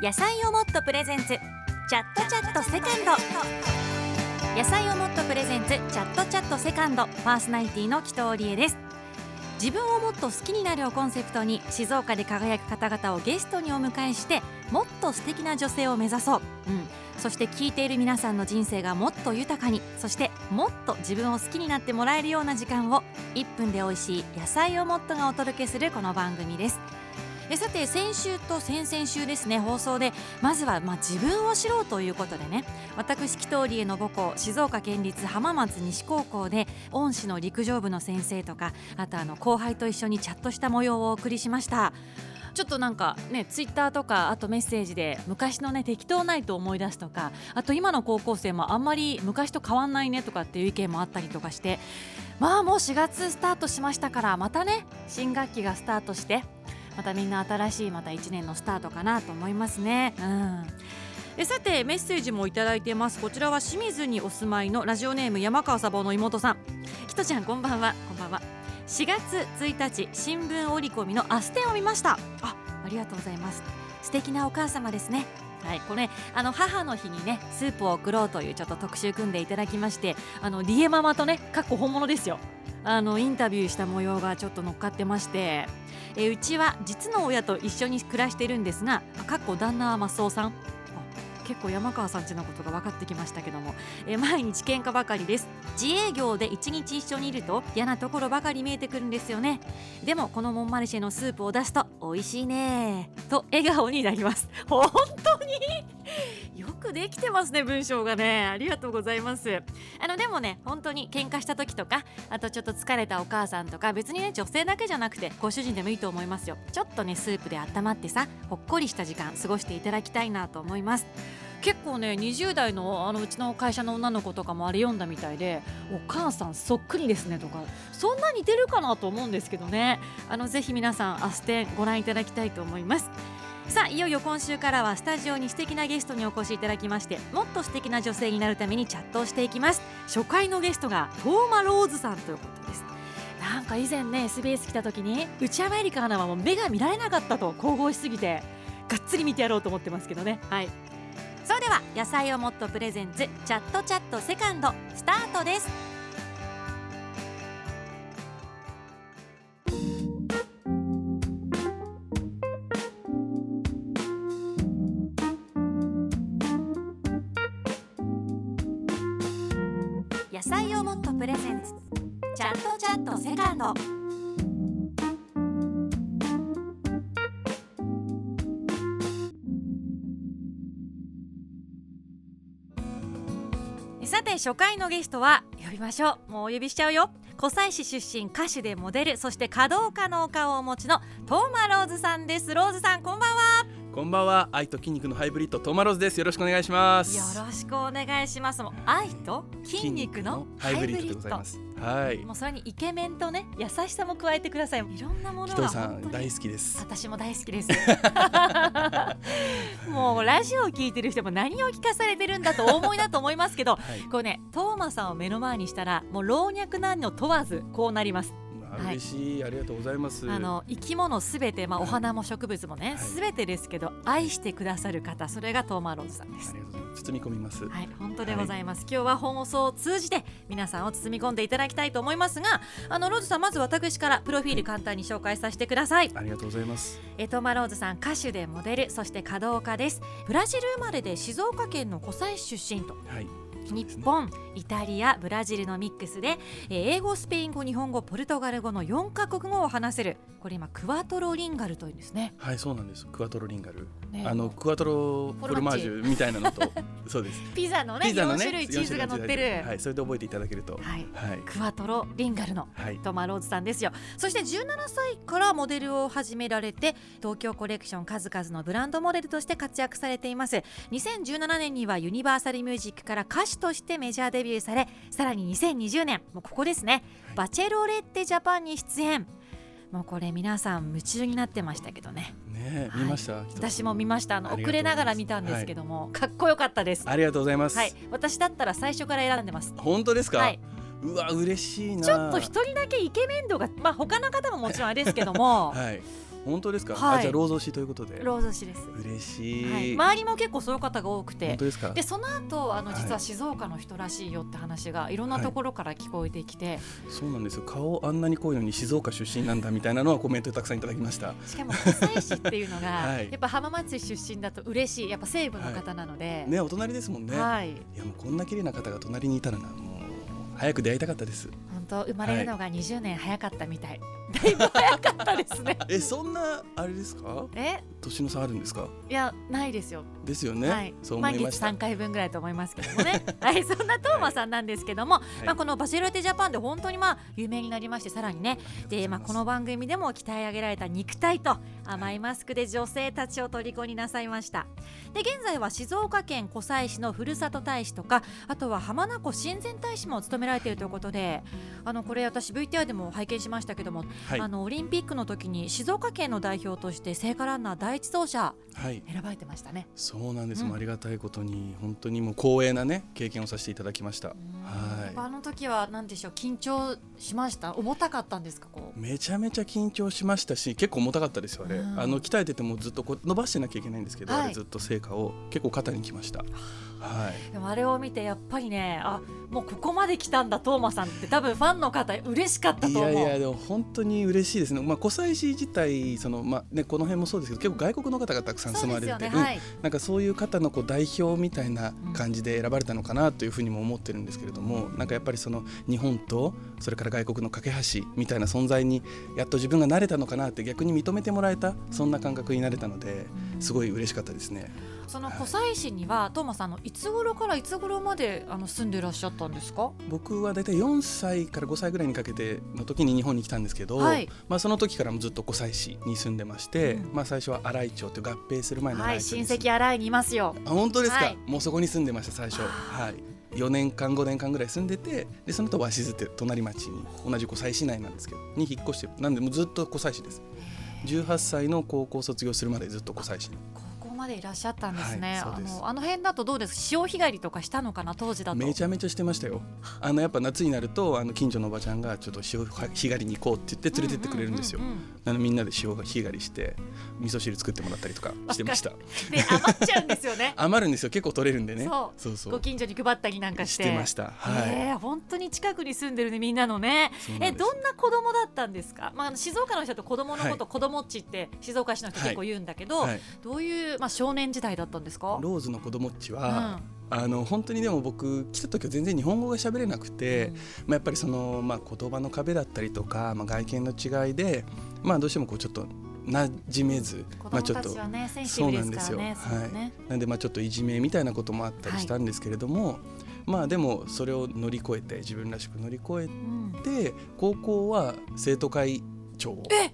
野菜をもっとプレゼンツ。チャットチャットセカンド。野菜をもっとプレゼンツ。チャットチャットセカンド。パーソナリティの紀藤理恵です。自分をもっと好きになるをコンセプトに静岡で輝く方々をゲストにお迎えしてもっと素敵な女性を目指そう、うん、そして聞いている皆さんの人生がもっと豊かにそしてもっと自分を好きになってもらえるような時間を1分で美味しい野菜をもっとがお届けするこの番組です。えさて先週と先々週ですね放送でまずはまあ自分を知ろうということでね。私紀藤理恵の母校静岡県立浜松西高校で恩師の陸上部の先生とかあとあの後輩と一緒にチャットした模様をお送りしました。ちょっとなんかねツイッターとかあとメッセージで昔のね適当ないと思い出すとかあと今の高校生もあんまり昔と変わんないねとかっていう意見もあったりとかしてまあもう4月スタートしましたからまたね新学期がスタートしてまたみんな新しいまた1年のスタートかなと思いますね。うん。えさてメッセージもいただいてます。こちらは清水にお住まいのラジオネーム山川サボの妹さん。きとちゃんこんばんは。こんばんは。4月1日新聞折り込みのアステンを見ました。あありがとうございます。素敵なお母様ですね。はい、これあの母の日にねスープを送ろうというちょっと特集組んでいただきましてあのリエママとねかっこ本物ですよ。あのインタビューした模様がちょっと乗っかってましてえうちは実の親と一緒に暮らしているんですがかっこ旦那はマスオさん。結構山川さんちのことが分かってきましたけども、え毎日喧嘩ばかりです。自営業で一日一緒にいると嫌なところばかり見えてくるんですよね。でもこのモンマルシェのスープを出すと美味しいねと笑顔になります。本当に？くできてますね文章がね。ありがとうございます。あのでもね本当に喧嘩した時とかあとちょっと疲れたお母さんとか別にね女性だけじゃなくてご主人でもいいと思いますよ。ちょっとねスープで温まってさほっこりした時間過ごしていただきたいなと思います。結構ね20代のあのうちの会社の女の子とかもあれ読んだみたいでお母さんそっくりですねとかそんな似てるかなと思うんですけどね。あのぜひ皆さんアステンご覧いただきたいと思います。さあいよいよ今週からはスタジオに素敵なゲストにお越しいただきましてもっと素敵な女性になるためにチャットをしていきます。初回のゲストがトーマローズさんということです。なんか以前ね SBS 来た時に内山エリカアナはもう目が見られなかったと神々しすぎてがっつり見てやろうと思ってますけどね。はい。それでは野菜をもっとプレゼンツチャットチャットセカンドスタートですプレゼンツ。チャットチャットセカンド。さて初回のゲストは呼びましょう。もうお呼びしちゃうよ。湖西市出身歌手でモデルそして華道家のお顔をお持ちのトーマローズさんです。ローズさんこんばんは。こんばんは愛と筋肉のハイブリッドトーマローズですよろしくお願いしますよろしくお願いします愛と筋肉のハイブリッドでございますはい。もうそれにイケメンとね優しさも加えてください。いろんなものがさん大好きです。私も大好きです。もうラジオを聞いてる人も何を聞かされてるんだとお思いだと思いますけど、はい、こうねトーマさんを目の前にしたらもう老若男女問わずこうなります。嬉しい、ありがとうございます。あの生き物すべてまあお花も植物もねすべ、はい、てですけど愛してくださる方それがトーマローズさんです。包み込みます。はい本当でございます、はい、今日は放送を通じて皆さんを包み込んでいただきたいと思いますがあのローズさんまず私からプロフィール簡単に紹介させてください。ありがとうございます。えトーマローズさん歌手でモデルそして華道家です。ブラジル生まれで静岡県の湖西出身と。はい日本イタリアブラジルのミックスで、えー、英語スペイン語日本語ポルトガル語の4カ国語を話せる。これ今クワトロリンガルというんですね。はいそうなんです。クワトロリンガル、ね、あのクワトロフォルマージュみたいなのとそうです。ピザのねピザのね4種類チーズが乗ってる。はいそれで覚えていただけると。はい、はい、クワトロリンガルのトマローズさんですよ、そして17歳からモデルを始められて東京コレクション数々のブランドモデルとして活躍されています。2017年にはユニバーサルミュージックから歌手としてメジャーデビューされさらに2020年もうここですね、バチェロレッテジャパンに出演。もうこれ皆さん夢中になってましたけどね。ね、見ました、はい、私も見ました。あの遅れながら見たんですけども、はい、かっこよかったです。ありがとうございます、はい、私だったら最初から選んでます。本当ですか、はい、うわ嬉しいな。ちょっと一人だけイケメン度がまあ他の方ももちろんあれですけども、はい本当ですか、はい。あじゃあ労働士ということで。ローズ市です。嬉しい、はい、周りも結構そういう方が多くて。本当ですかでその後あのはい。実は静岡の人らしいよって話がいろんなところから聞こえてきて、そうなんですよ。顔あんなに濃いのに静岡出身なんだみたいなのはコメントたくさんいただきました。しかも湖西市っていうのが、はい。やっぱ浜松市出身だと嬉しいやっぱ西部の方なので、ねお隣ですもんね、はい、いやもうこんな綺麗な方が隣にいたらなもう早く出会いたかったです。本当生まれるのが20年早かったみたい、だいぶ早かったですね。えそんなあれですか？え？年の差あるんですか？いやないですよ。ですよね、はい、そう思いました。3回分ぐらいと思いますけどもね。はいそんなトーマさんなんですけども、い。まあ、この「バチェロテジャパン」で本当にまあ有名になりましてさらにね。で、まあ、この番組でも鍛え上げられた肉体と甘いマスクで女性たちを虜になさいました。で現在は静岡県湖西市のふるさと大使とかあとは浜名湖親善大使も務められているということであのこれ私 VTR でも拝見しましたけども、はい。あのオリンピックの時に静岡県の代表として聖火ランナー第一走者はい。選ばれてましたね。そうなんです、うん。ありがたいことに本当にもう光栄なね経験をさせていただきました、はぱあの時は何でしょう？緊張しました？重たかったんですかこいめちゃめちゃ緊張しましたし結構重たかったですよあれ、うん。あの鍛えててもずっとこう伸ばしてなきゃいけないんですけど、はい。あれずっと成果を結構肩にきましたはうでもあれを見てやっぱりねあもうここまで来たんだトーマさんって多分ファンの方嬉しかったいいと思う。やいやでも本当に嬉しいですね。まあ湖西市自体そのまあねこの辺もそうですけど結構外国の方がたくさん住まわれてはい。うん。なんかそういう方のこう代表みたいな感じで選ばれたのかなというふうにも思ってるんですけれども、なんかやっぱりその日本とそれから外国の架け橋みたいな存在にやっと自分が慣れたのかなって逆に認めてもらえたそんな感覚になれたのですごい嬉しかったですね。その湖西市にはトーマさんあのいつ頃からいつ頃まであの住んでいらっしゃったんですか？僕は大体4歳から5歳ぐらいにかけての時に日本に来たんですけど、はい。まあ、その時からもずっと湖西市に住んでまして、うん。まあ、最初は新井町という合併する前のはい親新井町に住ん戚洗いにいますよ。あ本当ですか、はい。もうそこに住んでました最初。はい。4年間5年間ぐらい住んでてでその後鷲津って隣町に同じ湖西市内なんですけどに引っ越してなんでもうずっと湖西市です。18歳の高校卒業するまでずっと湖西市にまでいらっしゃったんですね、はいす。あのあの辺だとどうです？潮干狩りとかしたのかな当時だと。めちゃめちゃしてましたよ。あのやっぱ夏になるとあの近所のおばちゃんがちょっと潮干狩りに行こうって言って連れてってくれるんですよ。うううんうん。なのでみんなで潮干狩りして味噌汁作ってもらったりとかしてました。で 余っちゃうんですよね。余るんですよ。結構取れるんでね。そう。そうそう。ご近所に配ったりなんかししててました。はい、えー本当に近くに住んでるねみんなのね。えどんな子供だったんですか、まあ静岡の人だと子供のこと、はい。子供っちって静岡市の人結構言うんだけど、はい。どういう、まあ、少年時代だったんですか？ローズの子供っちうん。は、あの本当にでも僕来た時は全然日本語が喋れなくて、まあ、やっぱりその、まあ、言葉の壁だったりとか、まあ、外見の違いで、まあ、どうしてもこうちょっと馴染めず、子供まあ、ちょっとね、そィうなんですよ。はい。ね。なんでまあちょっといじめみたいなこともあったりしたんですけれども、まあでもそれを乗り越えて自分らしく乗り越うん。えて高校は生徒会長をえ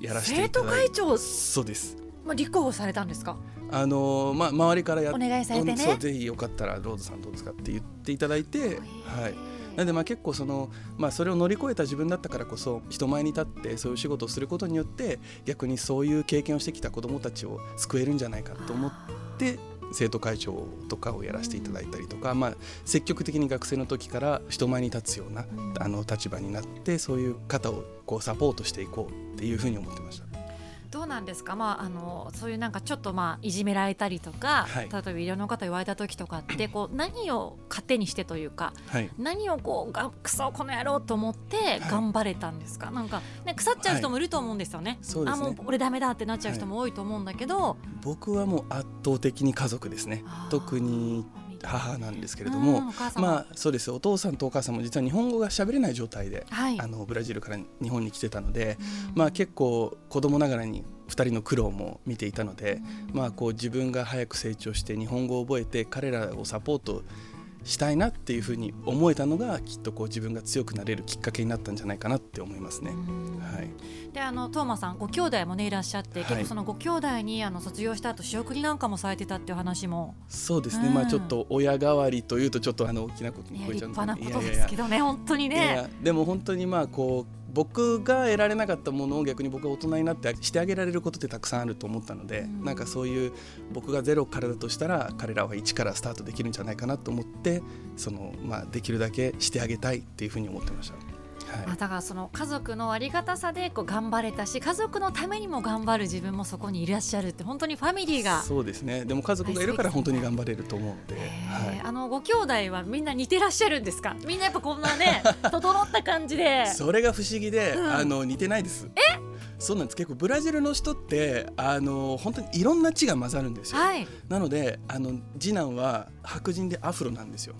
やらせて生いただいて徒会長、そうです。まあ、立候補されたんですか？あのーまあ周りからやっお願いされてね。ぜひよかったらローズさんどうですかって言っていただいて、はい、なんでまあ結構その、まあ、それを乗り越えた自分だったからこそ人前に立ってそういう仕事をすることによって逆にそういう経験をしてきた子どもたちを救えるんじゃないかと思って生徒会長とかをやらせていただいたりとか、まあ、積極的に学生の時から人前に立つようなうん。あの立場になってそういう方をこうサポートしていこうっていうふうに思ってました。どうなんですか、まあ、あのそういうなんかちょっとまあいじめられたりとか、はい。例えばいろんな方言われた時とかってこう何を糧にしてというかはい。何をこうがクソこの野郎と思って頑張れたんですか、なんか、ね、腐っちゃう人もいると思うんですよね。そうですね。あもう俺ダメだってなっちゃう人も多いと思うんだけど、僕はもう圧倒的に家族ですね。特に母なんですけれども、うんまあそうです。お父さんとお母さんも実は日本語が喋れない状態で、はい。あのブラジルから日本に来てたので、うん。まあ結構子供ながらに2人の苦労も見ていたので、うん。まあこう自分が早く成長して日本語を覚えて彼らをサポートしたいなっていうふうに思えたのがきっとこう自分が強くなれるきっかけになったんじゃないかなって思いますね。うんはい、であのトーマさんご兄弟もねいらっしゃって、はい。結構そのご兄弟にあの卒業した後仕送りなんかもされてたっていう話も、そうですね、うん。まあちょっと親代わりというとちょっとあの大きなことにね、聞こえちゃ立うんで。すけどね本当にいね。やでも本当にまあこう僕が得られなかったものを逆に僕が大人になってしてあげられることってたくさんあると思ったので、うんなんかそういう僕がゼロからだとしたら彼らは一からスタートできるんじゃないかなと思ってその、まあ、できるだけしてあげたいっていうふうに思ってました。あだからその家族のありがたさでこう頑張れたし家族のためにも頑張る自分もそこにいらっしゃるって本当にファミリーがそうですね。でも家族がいるから本当に頑張れると思うんで、はい、あのご兄弟はみんな似てらっしゃるんですか？みんなやっぱこんなね 整った感じで。それが不思議で、うん。あの似てないです。え？そうなんです。結構ブラジルの人ってあの本当にいろんな血が混ざるんですよ、はい。なのであの次男は白人でアフロなんですよ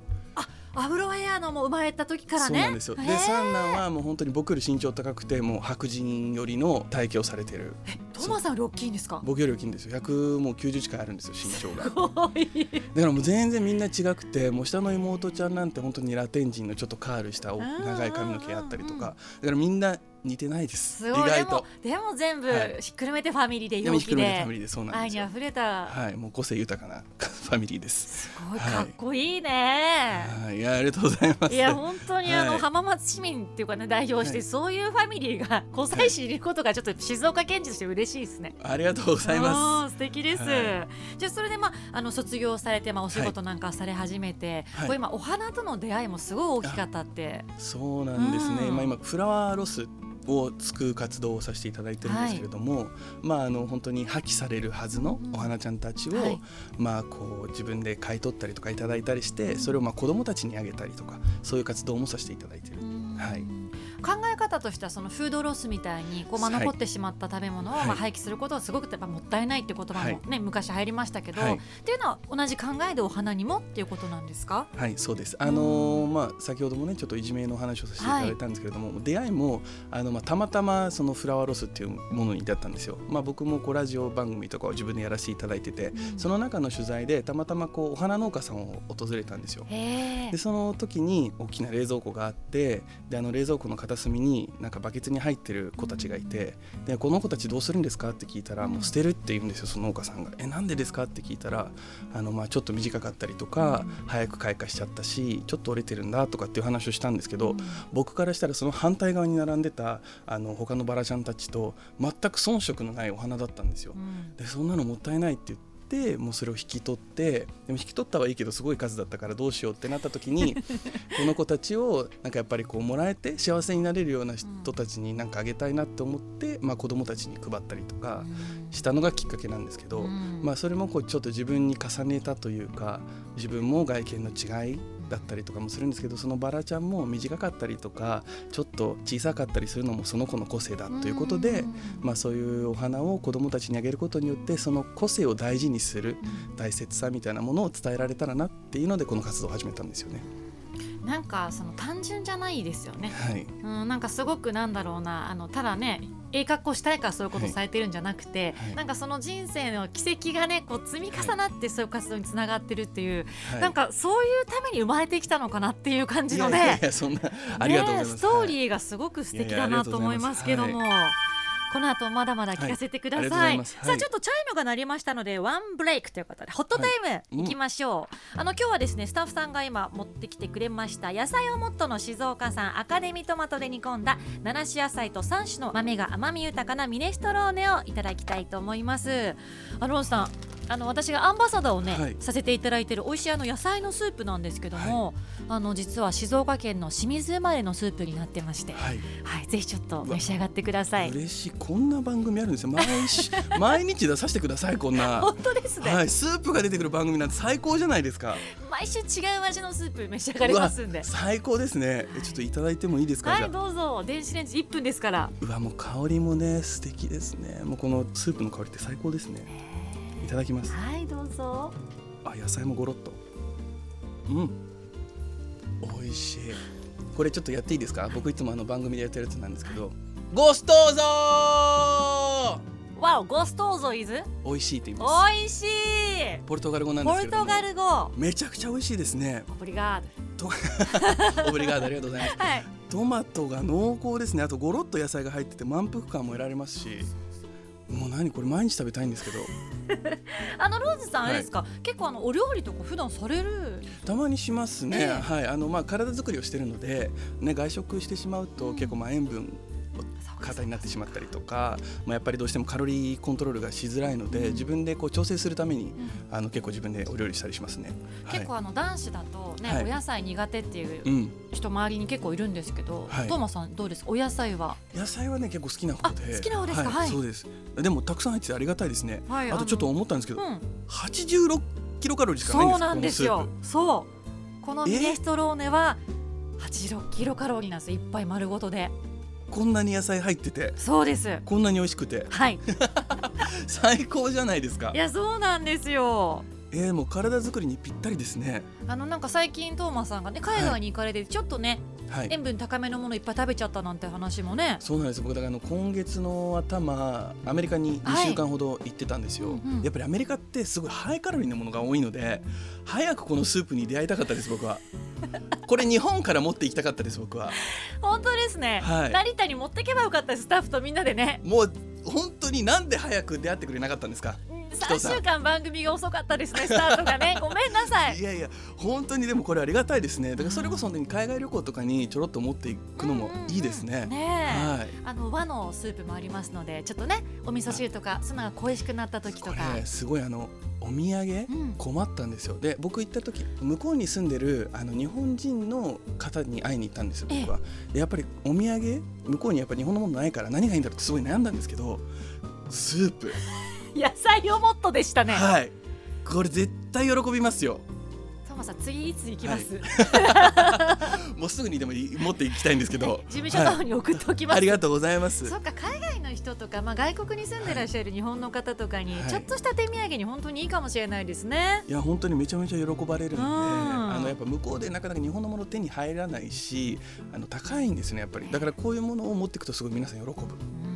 アフロヘアのもう生まれた時からね。そうなんですよ。で三男はもう本当に僕より身長高くてもう白人よりの体型をされてる。トマさんより大きいんですか？僕より大きいんですよ。100もう90近いあるんですよ身長が。だからもう全然みんな違くてもう下の妹ちゃんなんて本当にラテン人のちょっとカールした長い髪の毛あったりとうんか。だからみんな似てないです。意すごい。でも外と。でも全部はい。ひっくるめてファミリーで陽気で。リーでで愛にあふれた。はい。もう個性豊かなファミリーです。すごい。はい。かっこいいね。はいいやありがとうございます。いや本当にあの、はい。浜松市民っていうかね代表して、はいそういうファミリーが湖西市にいることがちょっと静岡県人として嬉しいですね。ありがとうございまあー素敵です、はじゃあそれでまああの卒業されてまあお仕事なんかされ始めて、はい。これ今お花との出会いもすごい大きかったって。すそうなんですね、うん。まあ今フラワーロスを作る活動をさせていただいてるんですけれども、まああの本当に破棄されるはずのお花ちゃんたちを、はい。まあこう自分で買い取ったりとかいただいたりしてそれをまあ子どもたちにあげたりとかそういう活動もさせていただいてる、はい考え方としてはそのフードロスみたいにこうまあはい残ってしまった食べ物をはい。まあ廃棄することはすごくやっぱもったいないって言葉もね、昔入りましたけど、はい。っていうのは同じ考えでお花にもっていうことなんですか？はいそうです。あのーまあ先ほどもねちょっといじめの話をさせていただいたんですけれども、出会いもあの、まあ、たまたまそのフラワーロスっていうものに出会ったんですよ、まあ、僕もこうラジオ番組とかを自分でやらせていただいてて、その中の取材でたまたまこうお花農家さんを訪れたんですよ。でその時に大きな冷蔵庫があってであの冷蔵庫の片隅になんかバケツに入ってる子たちがいてでこの子たちどうするんですかって聞いたらもう捨てるって言うんですよその農家さんが「えなんでですか?」って聞いたらあの、まあ、ちょっと短かったりとか早く開花しちゃったしちょっと折れてるんだとかっていう話をしたんですけど僕からしたらその反対側に並んでたあの他のバラちゃんたちと全く遜色のないお花だったんですよ。うんでそんなのもったいないって言ってもうそれを引き取ってでも引き取ったはいいけどすごい数だったからどうしようってなった時に この子たちをなんかやっぱりこうもらえて幸せになれるような人たちになんかあげたいなって思って、まあ、子供たちに配ったりとかしたのがきっかけなんですけど、うん。まあ、それもこうちょっと自分に重ねたというか自分も外見の違いだったりとかもするんですけどそのバラちゃんも短かったりとかちょっと小さかったりするのもその子の個性だということで、うんまあ、そういうお花を子どもたちにあげることによってその個性を大事にする大切さみたいなものを伝えられたらなっていうのでこの活動を始めたんですよね。なんかその単純じゃないですよね。はい、うん、なんかすごくなんだろうな。あのただねええ格好したいからそういうことをされてるんじゃなくて、はい。なんかその人生の奇跡がねこう積み重なってそういう活動につながってるっていう、はい、なんかそういうために生まれてきたのかなっていう感じのね。ストーー、リーがすごく素敵だなと思いますけども。この後まだまだ聞かせてください。さあちょっとチャイムが鳴りましたのでワンブレイクということでホットタイムうんいきましょう。あの今日はですねスタッフさんが今持ってきてくれました野菜をもっとの静岡産アカデミートマトで煮込んだ7種野菜と3種の豆が甘み豊かなミネストローネをいただきたいと思います。あのロンさんあの私がアンバサダーをね、はいさせていただいている美味しいあの野菜のスープなんですけども、あの実は静岡県の清水生まれのスープになってまして、はい、はい、ぜひちょっと召し上がってください。嬉しいこんな番組あるんですよ毎週 毎日出させてくださいこんな。本当ですね、はい、スープが出てくる番組なんて最高じゃないですか。毎週違う味のスープ召し上がれますんで最高ですね。えちょっといただいてもいいですか、はい。どうぞ電子レンジ1分ですからうわもう香りもね素敵ですね。もうこのスープの香りって最高ですね。いただきます。はいどうぞあ野菜もゴロッと。うん。美味しい。これちょっとやっていいですか？僕いつもあの番組でやってるやつなんですけど。ゴストーゾー。わおゴストーゾイズ美味しいって言います。美味しいポルトガル語なんでポすけれども。ルトガル語めちゃくちゃ美味しいですね。オブリガーとオブリガードありがとうございます。ドはいトマトが濃厚ですね。あとゴロッと野菜が入ってて満腹感も得られますし。何これ毎日食べたいんですけど。あのローズさんあれですか、結構あのお料理とか普段される？たまにしますね、ええ。はい。あのまあ体作りをしてるのでね外食してしまうと結構まあ塩分方になってしまったりとか、まあ、やっぱりどうしてもカロリーコントロールがしづらいので、うん。自分でこう調整するためにうん。あの結構自分でお料理したりしますね。結構あの男子だとね、はい。お野菜苦手っていううん、人周りに結構いるんですけど、はい。トーマさんどうですか？お野菜は？野菜はね結構好きな方で。あ好きな方ですか？はい。そうです。でもたくさん入っててありがたいですね、はいあとちょっと思ったんですけど、うん。86キロカロリーしかないんですそうなんですよ。そう。このミネストローネは86キロカロリーなんですよ。一杯丸ごとで。プこんなに野菜入っててそうです。こんなに美味しくて。はい。最高じゃないですか。いやそうなんですよ。えー、もう体作りにぴったりですね。あのなんか最近トーマさんがね海外に行かれてちょっとね、はい。塩分高めのものいっぱい食べちゃったなんて話もね。そうなんです。僕だからあの今月の頭アメリカに2週間ほど行ってたんですよ、はいうんうん。やっぱりアメリカってすごいハイカロリーなものが多いので早くこのスープに出会いたかったです僕は これ日本から持って行きたかったです僕は。本当ですね、はい。成田に持ってけばよかったです。スタッフとみんなでね。もう本当になんで早く出会ってくれなかったんですか？3週間番組が遅かったですねスタートがね。ごめんなさい。いやいや本当にでもこれありがたいですね。だからそれこそ本当に海外旅行とかにちょろっと持っていくのもいいですね、ねえ、はい。あの和のスープもありますのでちょっとねお味噌汁とかそのが恋しくなった時とこかれすごいあのお土産うん。困ったんですよ。で僕行った時向こうに住んでるあの日本人の方に会いに行ったんですよ僕は。でやっぱりお土産向こうにやっぱり日本のものないから何がいいんだろうってすごい悩んだんですけどスープ 野菜をもっとでしたね。はい。これ絶対喜びますよ。トーマさん次いつ行きます、もうすぐにでもい持っていきたいんですけど。事務所の方に送っておきます、ありがとうございます。そっか海外の人とか、まあ、外国に住んでらっしゃる日本の方とかに、はい。ちょっとした手土産に本当にいいかもしれないですね。いや本当にめちゃめちゃ喜ばれるんで、うん。あのやっぱ向こうでなかなか日本のもの手に入らないしあの高いんですねやっぱり。だからこういうものを持っていくとすごい皆さん喜ぶ。うん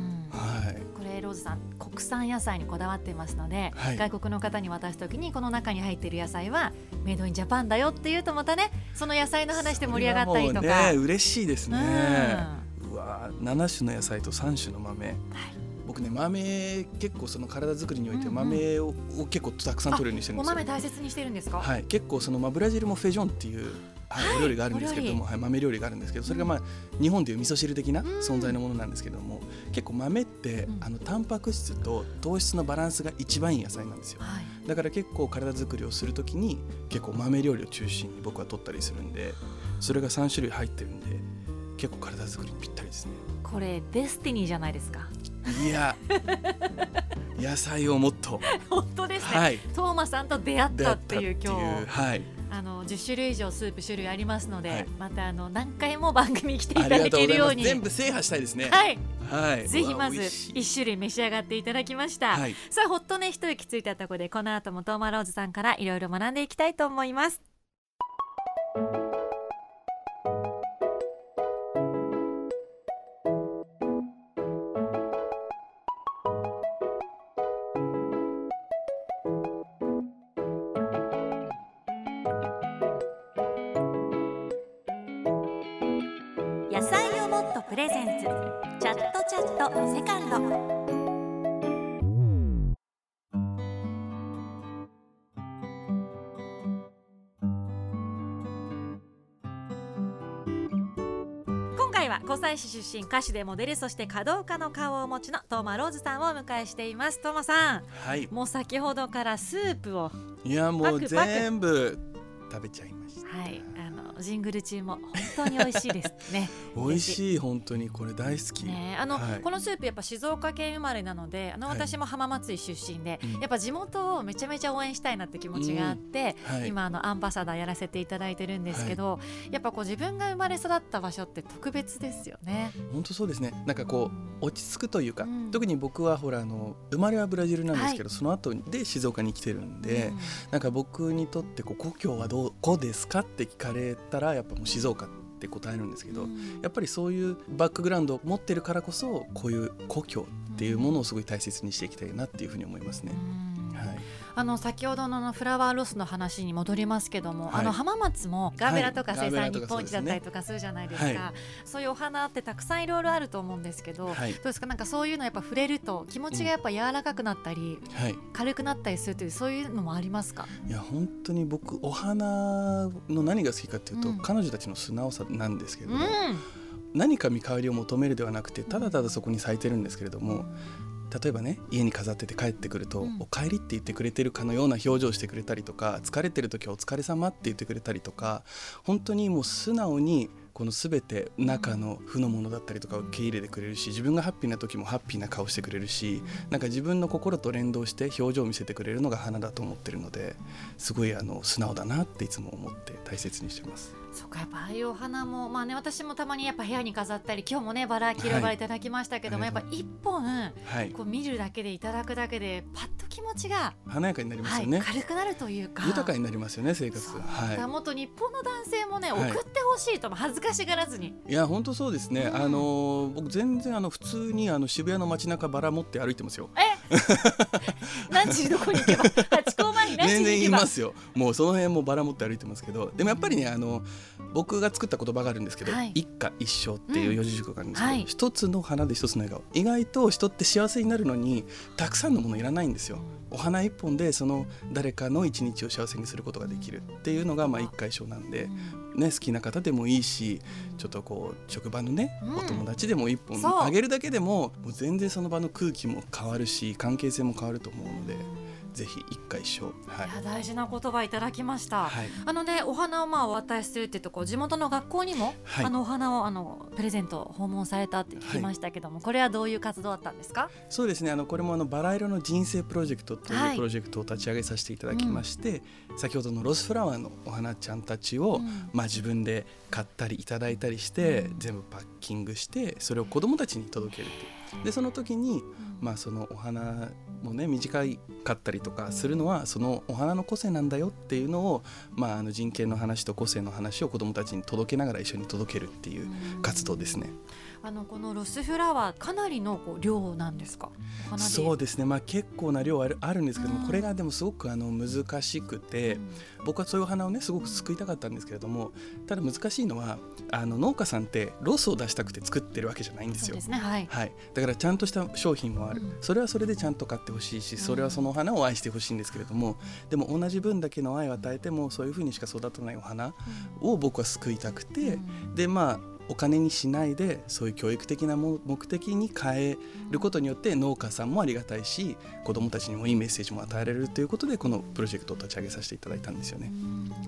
ローズさん国産野菜にこだわってますので、はい。外国の方に渡すときにこの中に入っている野菜はメイドインジャパンだよっていうとまたねその野菜の話で盛り上がったりとか。ね嬉しいですうん。ね、うわ7種の野菜と3種の豆。はい。僕ね豆結構その体作りにおいて豆を,、を結構たくさん取るようにしてるんおですよ。豆大切にしてるんですか？はい、結構その、まあ、ブラジルもフェジョンっていう、はいはいお料理があるんですけれども、はい、豆料理があるんですけどそれが、まあ、日本でいう味噌汁的なうん存在のものなんですけども、結構豆って、うんあのタンパク質と糖質のバランスが一番いい野菜なんですよはい。だから結構体作りをするときに結構豆料理を中心に僕は取ったりするんでそれが3種類入ってるんで結構体作りにぴったりですねこれデスティニーじゃないですか？いや野菜をもっと 本当ですね。はいトーマさんと出会ったっていう今日。はいあの10種類以上スープ種類ありますので、はい。またあの何回も番組に来ていただけるように。全部制覇したいですね。はい、はい。ぜひまずうわ美味しい。1種類召し上がっていただきました、はい。さあほっとね一息ついたところでこの後もトーマローズさんからいろいろ学んでいきたいと思います野菜をもっとプレゼンツ。チャットチャットセカンド。今回は湖西市出身歌手でモデルそして華道家の顔をお持ちのトーマローズさんをお迎えしています。トーマさんはい。もう先ほどからスープをいやもう全部食べちゃいました。はい。あのジングル中も本当に美味しいですね 美味しい本当にこれ大好き。ねあの、はいこのスープやっぱ静岡県生まれなのであのはい私も浜松井出身で、うんやっぱ地元をめちゃめちゃ応援したいなって気持ちがあって、はい。今あのアンバサダーやらせていただいてるんですけど、やっぱこう自分が生まれ育った場所って特別ですよね。本当そうですね。なんかこう落ち着くというか、うん特に僕はほらあの生まれはブラジルなんですけど、その後で静岡に来てるんで、うんなんか僕にとってこう故郷はどこですかって聞かれたらやっぱもう静岡って答えるんですけど、うんやっぱりそういうバックグラウンドを持ってるからこそこういう故郷っていうものをすごい大切にしていきたいなっていうふうに思いますね。うんはい。あの先ほどのフラワーロスの話に戻りますけども、はい。あの浜松もガーベラとかはい生産日本一だったりとかするじゃないですか、はそういうお花ってたくさんいろいろあると思うんですけど、はい。どうですか？なんかそういうのやっぱ触れると気持ちがやっぱ柔らかくなったり、はい。軽くなったりするというそういうのもありますか？いや本当に僕お花の何が好きかっていうと、うん。彼女たちの素直さなんですけど、うん。何か見返りを求めるではなくてただただそこに咲いてるんですけれども例えばね家に飾ってて帰ってくると「うん。おかえり」って言ってくれてるかのような表情をしてくれたりとか疲れてる時は「お疲れ様って言ってくれたりとか本当にもう素直にこの全て中の負のものだったりとかを受け入れてくれるし自分がハッピーな時もハッピーな顔してくれるしなんか自分の心と連動して表情を見せてくれるのが花だと思ってるのですごいあの素直だなっていつも思って大切にしてます。そうかやっぱああいうお花もまあね私もたまにやっぱ部屋に飾ったり今日もねバラ黄色いバラいただきましたけども、はいやっぱ一本はい、こう見るだけでいただくだけでパッと気持ちが、華やかになりますはいよね。軽くなるというか豊かになりますよね生活が。はもっと日本の男性もね、はい送ってほしいとも恥ずかしがらずにい。いや本当そうですね。うんあの僕全然あの普通にあの渋谷の街中バラ持って歩いてますよ。え？何時にどこに行けば？ハチ公前に何時全然に行けば？言いますよ。もうその辺もバラ持って歩いてますけど、でもやっぱりねあの僕が作った言葉があるんですけど、はい。一家一生っていう四字熟語があるんですけど、うんはい。一つの花で一つの笑顔。意外と人って幸せになるのにたくさんのものいらないんですよ。お花一本でその誰かの一日を幸せにすることができるっていうのがまあ一家一生なんで、ね好きな方でもいいし、ちょっとこう職場のね、うん。お友達でも一本あげるだけでももう全然その場の空気も変わるし関係性も変わると思うので、ぜひ一家一生はい。いや大事な言葉いただきました。はい。あのねお花をまあお渡しするっていうとこう地元の学校にも、はい。あのお花をあのプレゼント訪問されたって聞きましたけども、これはどういう活動だったんですか？そうですね。あのこれもあのバラ色の人生プロジェクトとはいい。うプロジェクトを立ち上げさせていただきまして、先ほどのロスフラワーのお花ちゃんたちを、うん。まあ、自分で買ったりいただいたりして、うん。全部パッキングしてそれを子どもたちに届けるっていう。でその時に、まあ、そのお花もね短かったりとかするのはそのお花の個性なんだよっていうのを、まあ、あの人権の話と個性の話を子どもたちに届けながら一緒に届けるっていう活動ですね。あのこのロスフラワーかなりのこう量なんですか？そうですね、まあ、結構な量あるあるんですけども、うん。これがでもすごくあの難しくて、うん。僕はそういうお花をねすごく救いたかったんですけれどもただ難しいのはあの農家さんってロスを出したくて作ってるわけじゃないんですよ。すね。はい。はい、だからちゃんとした商品もある、うん。それはそれでちゃんと買ってほしいしそれはそのお花を愛してほしいんですけれどもでも同じ分だけの愛を与えてもそういうふうにしか育たないお花を僕は救いたくて、うん。でまあお金にしないでそういう教育的なも目的に変えることによって農家さんもありがたいし子どもたちにもいいメッセージも与えられるということでこのプロジェクトを立ち上げさせていただいたんですよね。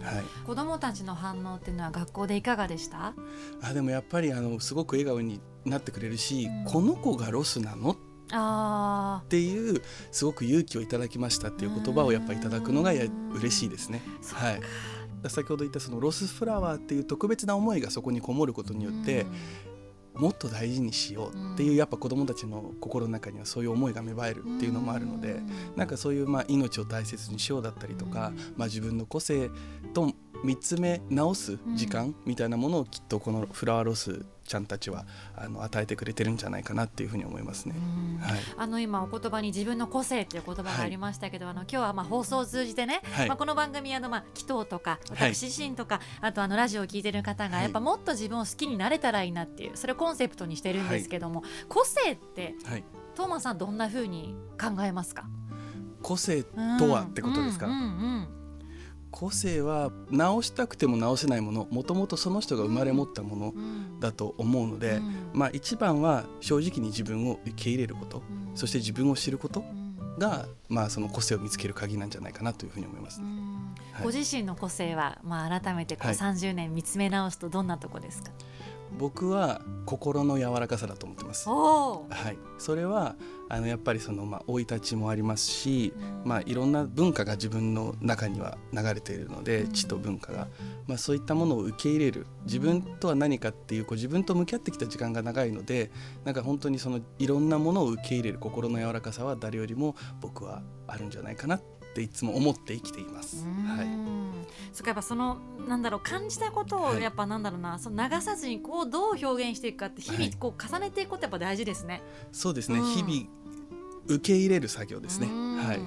はい、子供たちの反応っていうのは学校でいかがでした？あでもやっぱりあのすごく笑顔になってくれるし、うんこの子がロスなの？っあていうすごく勇気をいただきましたっていう言葉をやっぱりいただくのがや嬉しいですね。あ、はい、先ほど言ったそのロスフラワーっていう特別な思いがそこにこもることによって、もっと大事にしようっていうやっぱ子どもたちの心の中にはそういう思いが芽生えるっていうのもあるのでなんかそういうまあ命を大切にしようだったりとかまあ自分の個性と見つめ直す時間みたいなものをきっとこのフラワーロスちゃんたちはあの与えてくれてるんじゃないかなっていうふうに思いますね。うん。はい。あの今お言葉に自分の個性っていう言葉がありましたけど、あの今日はまあ放送を通じてね、はい。まあこの番組あのまあ紀藤とかはい。私自身とか、あとあのラジオを聞いてる方がはい。やっぱもっと自分を好きになれたらいいなっていうそれをコンセプトにしてるんですけども、個性ってはい、トーマさんどんな風に考えますか？個性とはってことですか、うんうんうん個性は直したくても直せないものもともとその人が生まれ持ったものうん。だと思うので、うん。まあ一番は正直に自分を受け入れることうん。そして自分を知ることうん。が、まあ、その個性を見つける鍵なんじゃないかなというふうに思います。う。ん。はい。ご自身の個性は、まあ、改めてこうはい。30年見つめ直すとどんなとこですか、僕は心の柔らかさだと思ってます。はい、それはあのやっぱりそのまあ生い立ちもありますし、うん。まあいろんな文化が自分の中には流れているので、うん。知と文化が、まあそういったものを受け入れる。自分とは何かっていうこう自分と向き合ってきた時間が長いので、なんか本当にそのいろんなものを受け入れる心の柔らかさは誰よりも僕はあるんじゃないかなっていつも思って生きています。はい。うんそやっぱそのなんだろう感じたことをはい。やっぱなんだろうな、その流さずにこうどう表現していくかって日々はい。こう重ねていくことやっぱ大事ですね。そうですね、うん。日々受け入れる作業ですね。うん。はい。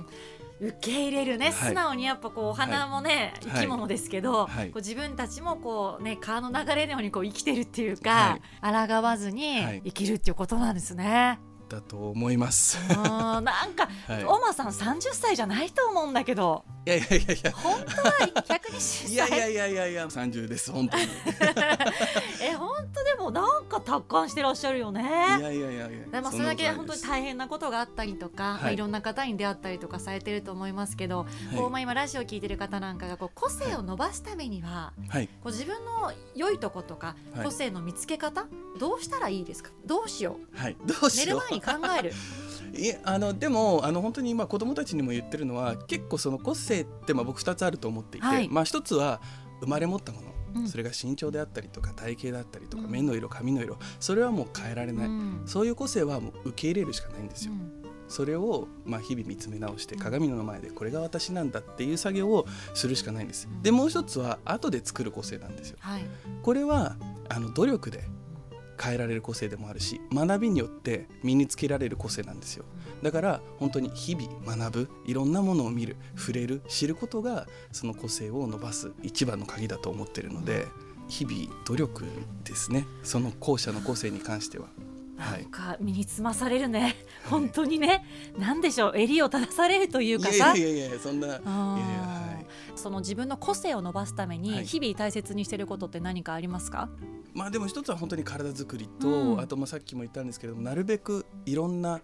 受け入れるね、はい。素直にやっぱこうお花もね、はい。生き物ですけど、はい。こう自分たちもこうね川の流れのようにこう生きてるっていうか、抗わずにはい。生きるっていうことなんですね。だと思います。うん。なんか、はい。オマさん30歳じゃないと思うんだけど。いやいやいやいや。本当は120歳。いやいやいやいや。いや30です本当に。い え本当でもなんか達観してらっしゃるよね。やいやいやいや。でもそれだけ本当に変大変なことがあったりとか、はい。まあ、いろんな方に出会ったりとかされてると思いますけど、こうまあ、今ラジオ聞いてる方なんかがこう個性を伸ばすためには、はい。こう自分の良いとことかはい。個性の見つけ方、どうしたらいいですか？どうしよはい。どうう寝しよう。る前に考えるいやあのでもあの本当に今子供たちにも言ってるのは結構その個性ってまあ僕2つあると思っていて、はい。まあ一つは生まれ持ったもの、うん。それが身長であったりとか体型であったりとか、うん。目の色髪の色それはもう変えられない、うん。そういう個性はもう受け入れるしかないんですよ、うん。それをまあ日々見つめ直して鏡の前でこれが私なんだっていう作業をするしかないんです、うん。でもう一つは後で作る個性なんですよ。はい。これはあの努力で変えられる個性でもあるし学びによって身につけられる個性なんですよ。だから本当に日々学ぶいろんなものを見る触れる知ることがその個性を伸ばす一番の鍵だと思ってるので日々努力ですね。その後者の個性に関しては。はい。なんか身につまされるね。本当にね。なんでしょう。襟を正されるというかいさやいやいやいやそんなあいやいやその自分の個性を伸ばすためはい。に日々大切にしてることって何かありますか、まあでも一つは本当に体づくりと、うん。あとまあさっきも言ったんですけどもなるべくいろんな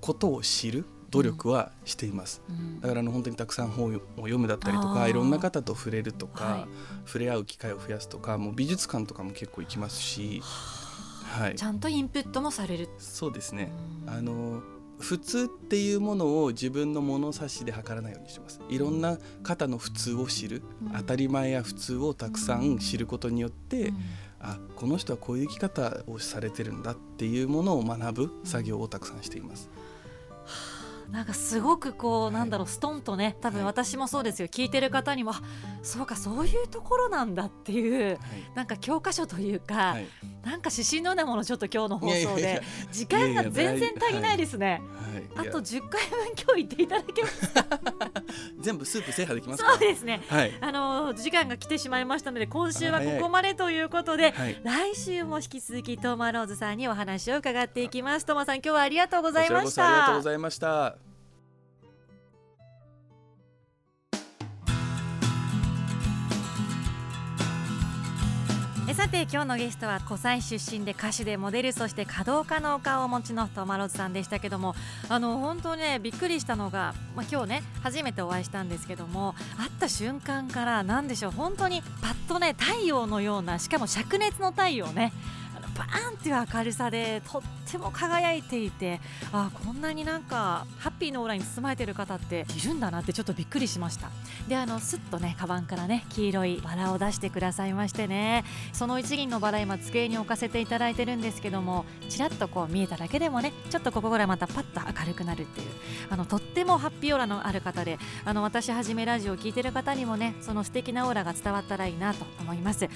ことを知る努力はしています。うん。だからあの本当にたくさん本を読むだったりとかいろんな方と触れるとか、はい。触れ合う機会を増やすとかもう美術館とかも結構行きますし、はい。ち、ゃんとインプットもされる、そうですね。うん。あの普通っていうものを自分の物差しで測らないようにしてます。いろんな方の普通を知る、うん当たり前や普通をたくさん知ることによって、うんあこの人はこういう生き方をされてるんだっていうものを学ぶ作業をたくさんしています。なんかすごくこう、はい。なんだろうストンとね多分はい私もそうですよ。聞いてる方にもあそうかそういうところなんだっていうはい。なんか教科書というか、はい。なんか指針のようなものちょっと今日の放送で。時間が全然足りないですね。あと10回分今日言っていただけます 全部スープ制覇できますか？そうですね。はい、あの時間が来てしまいましたので今週はここまでということで、はい、来週も引き続きトーマローズさんにお話を伺っていきます。トーマさん今日はありがとうございましこちらこそありがとうごた。ざいました。えさて今日のゲストは湖西出身で歌手でモデルそして華道家のお顔をお持ちのトマローズさんでしたけどもあの本当ねびっくりしたのが、まあ、今日ね初めてお会いしたんですけども会った瞬間から何でしょう本当にパッとね太陽のようなしかも灼熱の太陽ねバーンっていう明るさでとっても輝いていてあこんなになんかハッピーのオーラに包まれている方っているんだなってちょっとびっくりしました。であのスッとねカバンからね黄色いバラを出してくださいましてね。その一輪のバラ今机に置かせていただいてるんですけどもちらっとこう見えただけでもねちょっとここぐらまたパッと明るくなるっていうあのとってもハッピーオーラのある方であの私はじめラジオを聞いてる方にもねその素敵なオーラが伝わったらいいなと思います。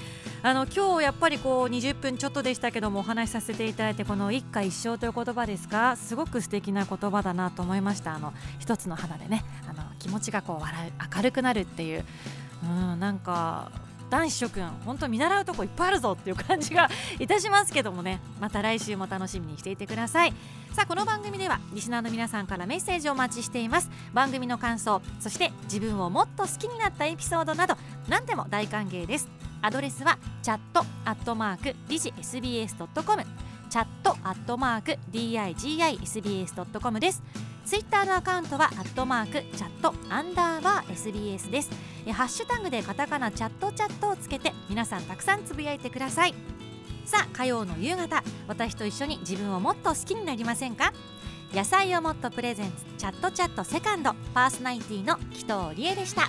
あの今日やっぱりこう20分ちょっとでしたけどもお話しさせていただいてこの一家一生という言葉ですかすごく素敵な言葉だなと思いました。あの一つの花でねあの気持ちがこう笑う明るくなるっていう。うんなんか男子諸君本当見習うとこいっぱいあるぞっていう感じがいたしますけどもね。また来週も楽しみにしていてください。さあこの番組ではリスナーの皆さんからメッセージをお待ちしています。番組の感想そして自分をもっと好きになったエピソードなど何でも大歓迎です。アドレスはチャットアットマークディジ SBS.com チャットアットマーク DIGISBS.com です。ツイッターのアカウントはアットマークチャットアンダーバー SBS です。えハッシュタグでカタカナチャットチャットをつけて皆さんたくさんつぶやいてください。さあ火曜の夕方。私と一緒に自分をもっと好きになりませんか？野菜をもっとプレゼンツチャットチャットセカンド。パーソナリティの紀藤理恵でした。